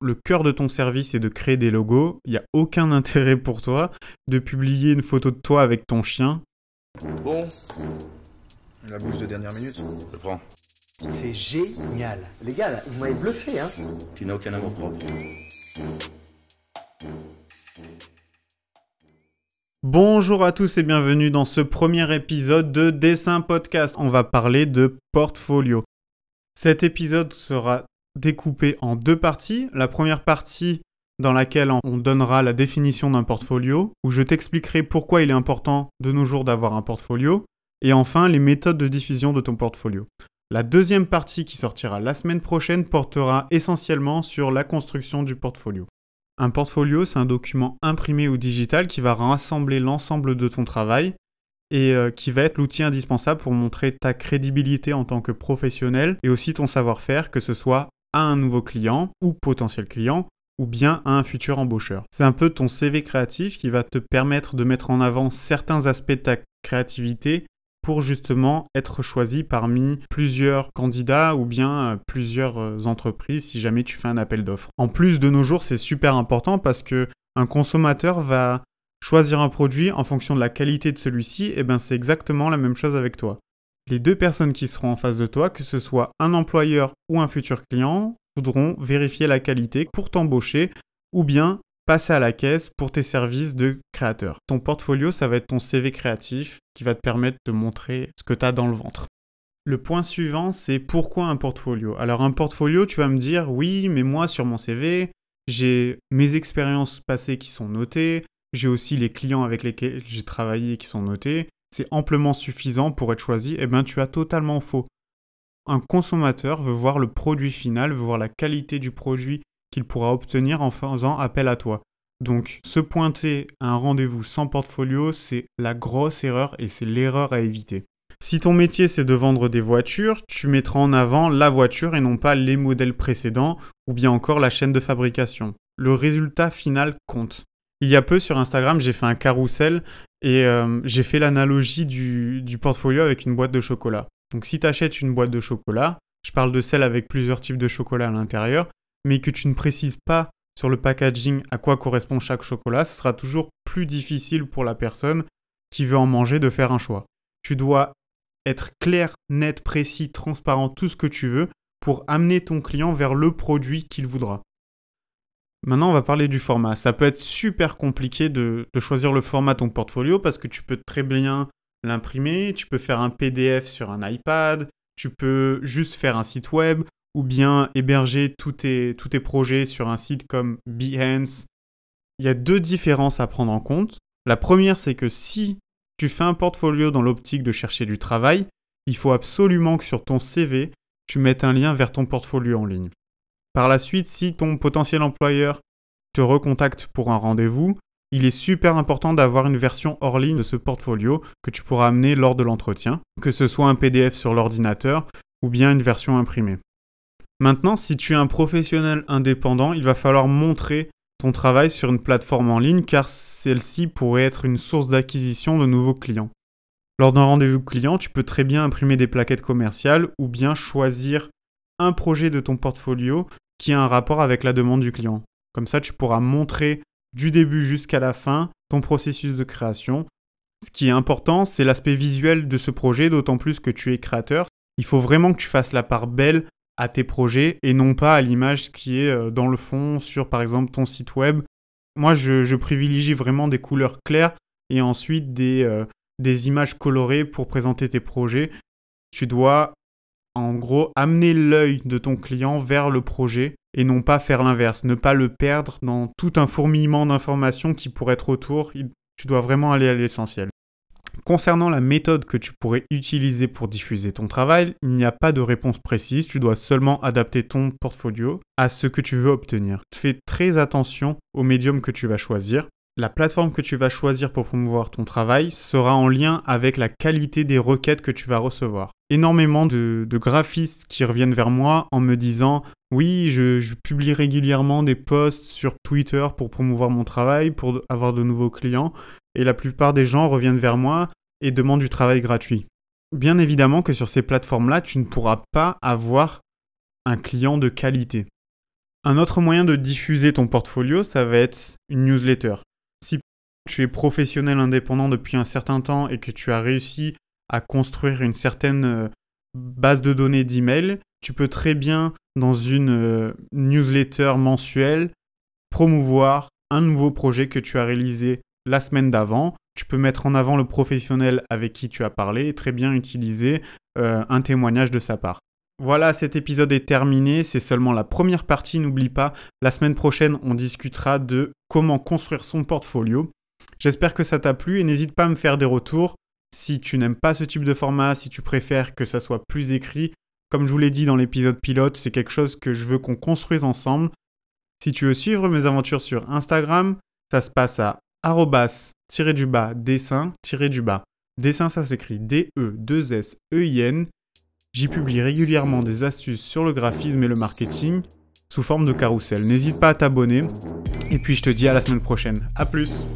le cœur de ton service est de créer des logos, il n'y a aucun intérêt pour toi de publier une photo de toi avec ton chien. Bon. La bouche de dernière minute. Je prends. C'est génial. Les gars, là, vous m'avez bluffé, hein Tu n'as aucun amour propre. Bonjour à tous et bienvenue dans ce premier épisode de Dessin Podcast. On va parler de portfolio. Cet épisode sera découpé en deux parties. La première partie dans laquelle on donnera la définition d'un portfolio, où je t'expliquerai pourquoi il est important de nos jours d'avoir un portfolio, et enfin les méthodes de diffusion de ton portfolio. La deuxième partie qui sortira la semaine prochaine portera essentiellement sur la construction du portfolio. Un portfolio, c'est un document imprimé ou digital qui va rassembler l'ensemble de ton travail et euh, qui va être l'outil indispensable pour montrer ta crédibilité en tant que professionnel et aussi ton savoir-faire, que ce soit à un nouveau client ou potentiel client ou bien à un futur embaucheur. C'est un peu ton CV créatif qui va te permettre de mettre en avant certains aspects de ta créativité pour justement être choisi parmi plusieurs candidats ou bien euh, plusieurs euh, entreprises si jamais tu fais un appel d'offres. En plus de nos jours, c'est super important parce que un consommateur va choisir un produit en fonction de la qualité de celui-ci, et bien c'est exactement la même chose avec toi. Les deux personnes qui seront en face de toi, que ce soit un employeur ou un futur client, voudront vérifier la qualité pour t'embaucher ou bien passer à la caisse pour tes services de créateur. Ton portfolio, ça va être ton CV créatif qui va te permettre de montrer ce que tu as dans le ventre. Le point suivant, c'est pourquoi un portfolio? Alors un portfolio, tu vas me dire, oui, mais moi sur mon CV, j'ai mes expériences passées qui sont notées, j'ai aussi les clients avec lesquels j'ai travaillé qui sont notés, c'est amplement suffisant pour être choisi, eh bien tu as totalement faux. Un consommateur veut voir le produit final, veut voir la qualité du produit qu'il pourra obtenir en faisant appel à toi. Donc se pointer à un rendez-vous sans portfolio, c'est la grosse erreur et c'est l'erreur à éviter. Si ton métier c'est de vendre des voitures, tu mettras en avant la voiture et non pas les modèles précédents ou bien encore la chaîne de fabrication. Le résultat final compte. Il y a peu sur Instagram, j'ai fait un carrousel et euh, j'ai fait l'analogie du, du, portfolio avec une boîte de chocolat. Donc si tu achètes une boîte de chocolat, je parle de celle avec plusieurs types de chocolat à l'intérieur, mais que tu ne précises pas sur le packaging à quoi correspond chaque chocolat, ce sera toujours plus difficile pour la personne qui veut en manger de faire un choix. Tu dois être clair, net, précis, transparent, tout ce que tu veux pour amener ton client vers le produit qu'il voudra. Maintenant, on va parler du format. Ça peut être super compliqué de, choisir le format de ton portfolio parce que tu peux très bien l'imprimer, tu peux faire un PDF sur un iPad, tu peux juste faire un site web ou bien héberger tous tes, tous tes projets sur un site comme Behance. Il y a deux différences à prendre en compte. La première, c'est que si tu fais un portfolio dans l'optique de chercher du travail, il faut absolument que sur ton CV, tu mettes un lien vers ton portfolio en ligne. Par la suite, si ton potentiel employeur te recontacte pour un rendez-vous, il est super important d'avoir une version hors ligne de ce portfolio que tu pourras amener lors de l'entretien, que ce soit un PDF sur l'ordinateur ou bien une version imprimée. Maintenant, si tu es un professionnel indépendant, il va falloir montrer ton travail sur une plateforme en ligne car celle-ci pourrait être une source d'acquisition de nouveaux clients. Lors d'un rendez-vous client, tu peux très bien imprimer des plaquettes commerciales ou bien choisir un projet de ton portfolio qui a un rapport avec la demande du client. Comme ça, tu pourras montrer du début jusqu'à la fin ton processus de création. Ce qui est important, c'est l'aspect visuel de ce projet, d'autant plus que tu es créateur. Il faut vraiment que tu fasses la part belle à tes projets et non pas à l'image qui est euh, dans le fond sur par exemple ton site web. Moi, je, privilégie vraiment des couleurs claires et ensuite euh, des images colorées pour présenter tes projets. Tu dois en gros, amener l'œil de ton client vers le projet et non pas faire l'inverse, ne pas le perdre dans tout un fourmillement d'informations qui pourrait être autour. Tu dois vraiment aller à l'essentiel. Concernant la méthode que tu pourrais utiliser pour diffuser ton travail, il n'y a pas de réponse précise, tu dois seulement adapter ton portfolio à ce que tu veux obtenir. Fais très attention au médium que tu vas choisir. La plateforme que tu vas choisir pour promouvoir ton travail sera en lien avec la qualité des requêtes que tu vas recevoir. Énormément de, graphistes qui reviennent vers moi en me disant oui, je, publie régulièrement des posts sur Twitter pour promouvoir mon travail, pour avoir de nouveaux clients, et la plupart des gens reviennent vers moi et demandent du travail gratuit. Bien évidemment que sur ces plateformes-là, tu ne pourras pas avoir un client de qualité. Un autre moyen de diffuser ton portfolio, ça va être une newsletter. Tu es professionnel indépendant depuis un certain temps et que tu as réussi à construire une certaine euh, base de données d'email, tu peux très bien, dans une euh, newsletter mensuelle, promouvoir un nouveau projet que tu as réalisé la semaine d'avant. Tu peux mettre en avant le professionnel avec qui tu as parlé et très bien utiliser euh, un témoignage de sa part. Voilà, cet épisode est terminé, c'est seulement la première partie, n'oublie pas, la semaine prochaine on discutera de comment construire son portfolio. J'espère que ça t'a plu et n'hésite pas à me faire des retours. Si tu n'aimes pas ce type de format, si tu préfères que ça soit plus écrit, comme je vous l'ai dit dans l'épisode pilote, c'est quelque chose que je veux qu'on construise ensemble. Si tu veux suivre mes aventures sur Instagram, ça se passe à arrobas-du-bas dessin-du-bas. Dessin, ça s'écrit D-E-2-S-E-I-N. J'y publie régulièrement des astuces sur le graphisme et le marketing sous forme de carrousel. N'hésite pas à t'abonner. Et puis je te dis à la semaine prochaine. A plus